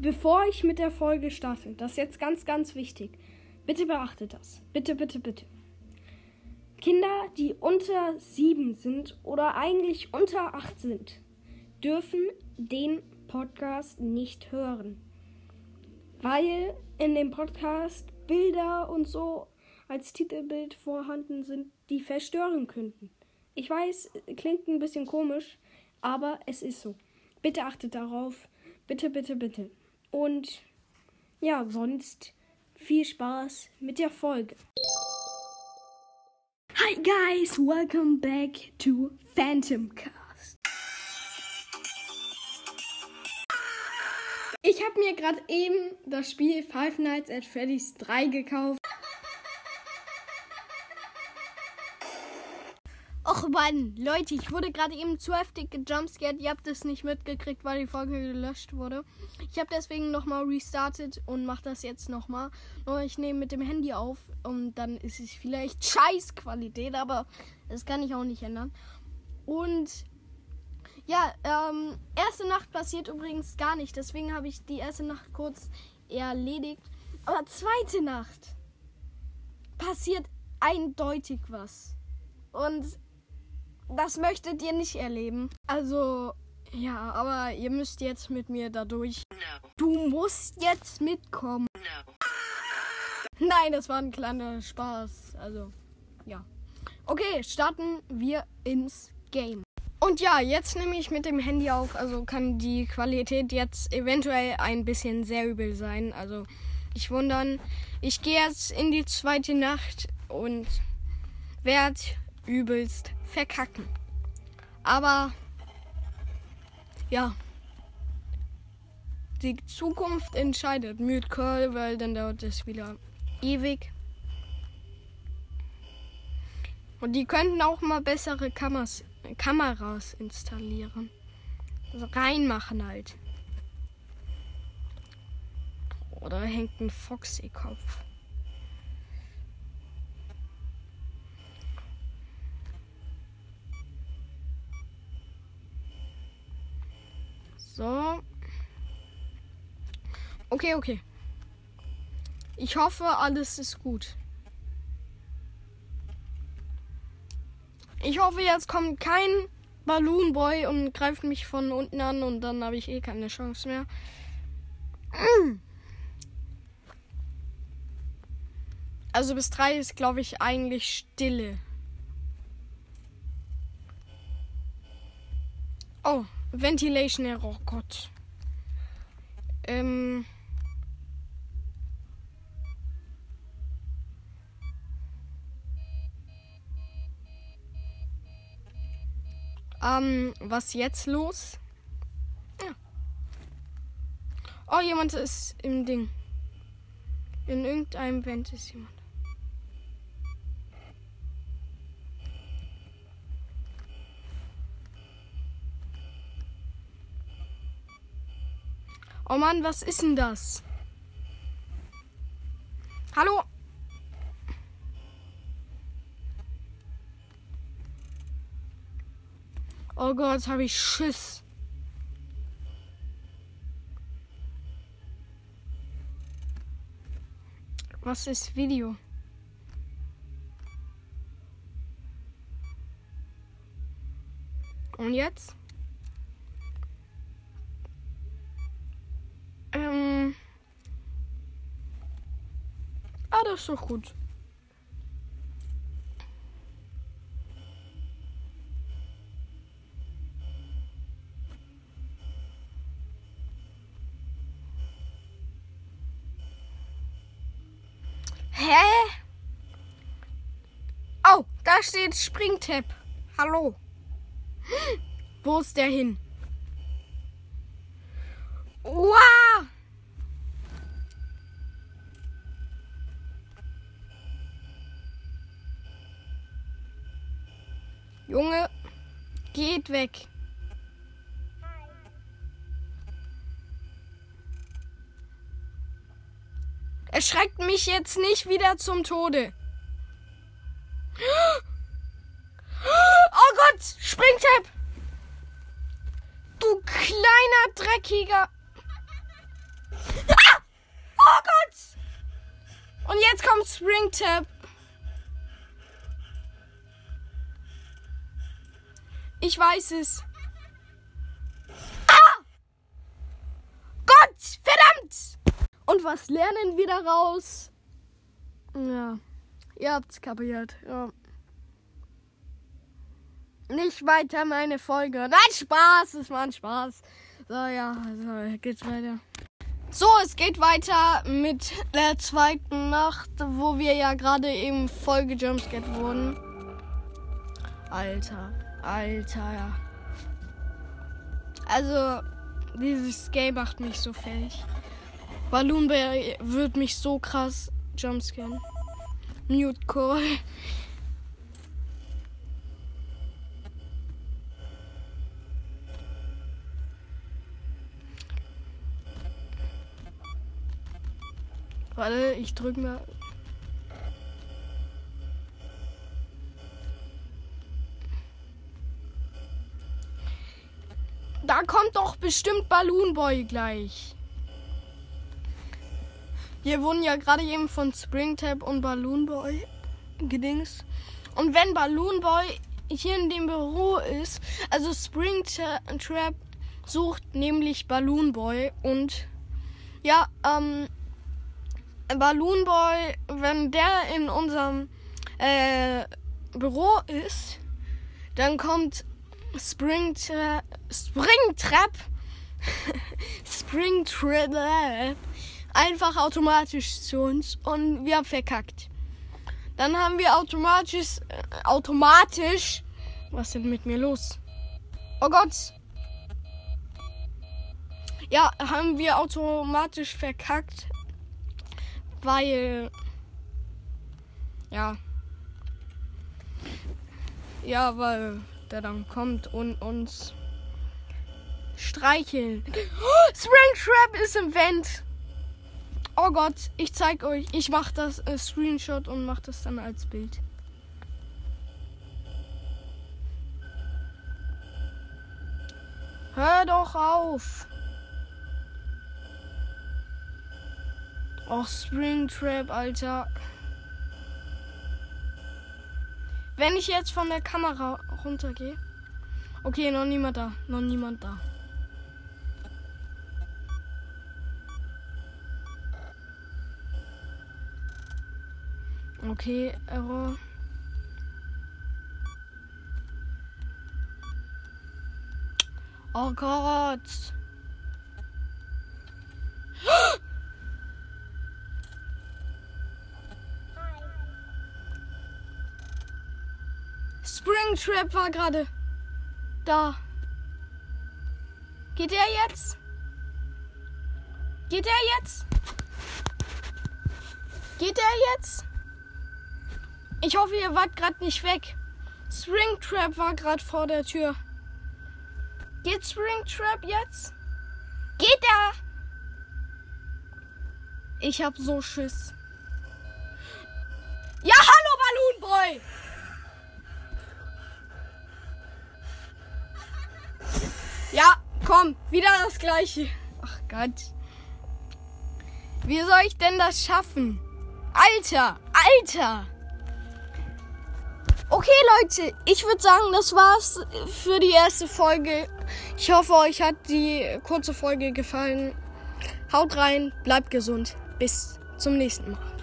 bevor ich mit der Folge starte, das ist jetzt ganz, ganz wichtig. Bitte beachtet das. Bitte, bitte, bitte. Kinder, die unter sieben sind oder eigentlich unter acht sind, dürfen den Podcast nicht hören. Weil in dem Podcast Bilder und so als Titelbild vorhanden sind, die verstören könnten. Ich weiß, klingt ein bisschen komisch, aber es ist so. Bitte achtet darauf. Bitte, bitte, bitte. Und ja, sonst viel Spaß mit der Folge. Hi guys, welcome back to Phantom Cast. Ich habe mir gerade eben das Spiel Five Nights at Freddy's 3 gekauft. Och Mann, Leute, ich wurde gerade eben zu heftig gejumpscared. Ihr habt es nicht mitgekriegt, weil die Folge gelöscht wurde. Ich habe deswegen nochmal restartet und mache das jetzt nochmal. Nur ich nehme mit dem Handy auf und dann ist es vielleicht Scheißqualität, aber das kann ich auch nicht ändern. Und ja, ähm, erste Nacht passiert übrigens gar nicht. Deswegen habe ich die erste Nacht kurz erledigt. Aber zweite Nacht passiert eindeutig was. Und das möchtet ihr nicht erleben. Also, ja, aber ihr müsst jetzt mit mir dadurch. No. Du musst jetzt mitkommen. No. Nein, das war ein kleiner Spaß. Also, ja. Okay, starten wir ins Game. Und ja, jetzt nehme ich mit dem Handy auf. Also kann die Qualität jetzt eventuell ein bisschen sehr übel sein. Also nicht wundern. Ich gehe jetzt in die zweite Nacht und werde übelst verkacken. Aber ja. Die Zukunft entscheidet. Mute Curl, weil dann dauert es wieder ewig. Und die könnten auch mal bessere Kameras, Kameras installieren. Also reinmachen halt. Oder hängt ein Foxy-Kopf. So. Okay, okay. Ich hoffe, alles ist gut. Ich hoffe, jetzt kommt kein Balloon Boy und greift mich von unten an und dann habe ich eh keine Chance mehr. Also bis drei ist, glaube ich, eigentlich Stille. Oh, Ventilation Error, Gott. Ähm. Ähm, was jetzt los? Ja. Oh, jemand ist im Ding. In irgendeinem Vent ist jemand. Oh Mann, was ist denn das? Hallo? Oh Gott, habe ich Schiss. Was ist Video? Und jetzt? Ähm. Ah, das ist doch gut. Hä? Oh, da steht Springtap. Hallo. Wo ist der hin? Wow! Junge, geht weg. Erschreckt mich jetzt nicht wieder zum Tode. Oh Gott, Springtap! Du kleiner Dreckiger! Ah! Oh Gott! Und jetzt kommt Springtap. Ich weiß es. Ah! Gott, verdammt! Und was lernen wir daraus? Ja, ihr habt's kapiert. Ja. Nicht weiter meine Folge. Nein, Spaß, es war ein Spaß. So, ja, so, geht's weiter. So, es geht weiter mit der zweiten Nacht, wo wir ja gerade eben voll gejumpscared wurden. Alter, Alter. Also, dieses Game macht mich so fertig. Balloon Bear wird mich so krass jumpscaren. Mute Call. Warte, ich drück mal. Bestimmt Balloon Boy gleich. Wir wurden ja gerade eben von Springtap und Balloon Boy gedings. Und wenn Balloon Boy hier in dem Büro ist, also Springtrap sucht nämlich Balloon Boy und ja, ähm, Balloon Boy, wenn der in unserem äh, Büro ist, dann kommt Springtrap, Springtrap, Springtrap einfach automatisch zu uns und wir haben verkackt. Dann haben wir automatisch, äh, automatisch, was ist denn mit mir los? Oh Gott. Ja, haben wir automatisch verkackt weil. Ja. Ja, weil der dann kommt und uns streicheln. Oh, Springtrap ist im Vent. Oh Gott, ich zeig euch. Ich mach das äh, Screenshot und mach das dann als Bild. Hör doch auf. Och, Springtrap, Alter. Wenn ich jetzt von der Kamera runtergehe. Okay, noch niemand da. Noch niemand da. Okay, Error. Oh Gott. Springtrap war gerade da. Geht er jetzt? Geht er jetzt? Geht er jetzt? Ich hoffe, ihr wart gerade nicht weg. Springtrap war gerade vor der Tür. Geht Springtrap jetzt? Geht er? Ich hab so Schiss. Ja, hallo Balloon Boy! Ja, komm, wieder das gleiche. Ach Gott. Wie soll ich denn das schaffen? Alter, Alter. Okay, Leute, ich würde sagen, das war's für die erste Folge. Ich hoffe, euch hat die kurze Folge gefallen. Haut rein, bleibt gesund. Bis zum nächsten Mal.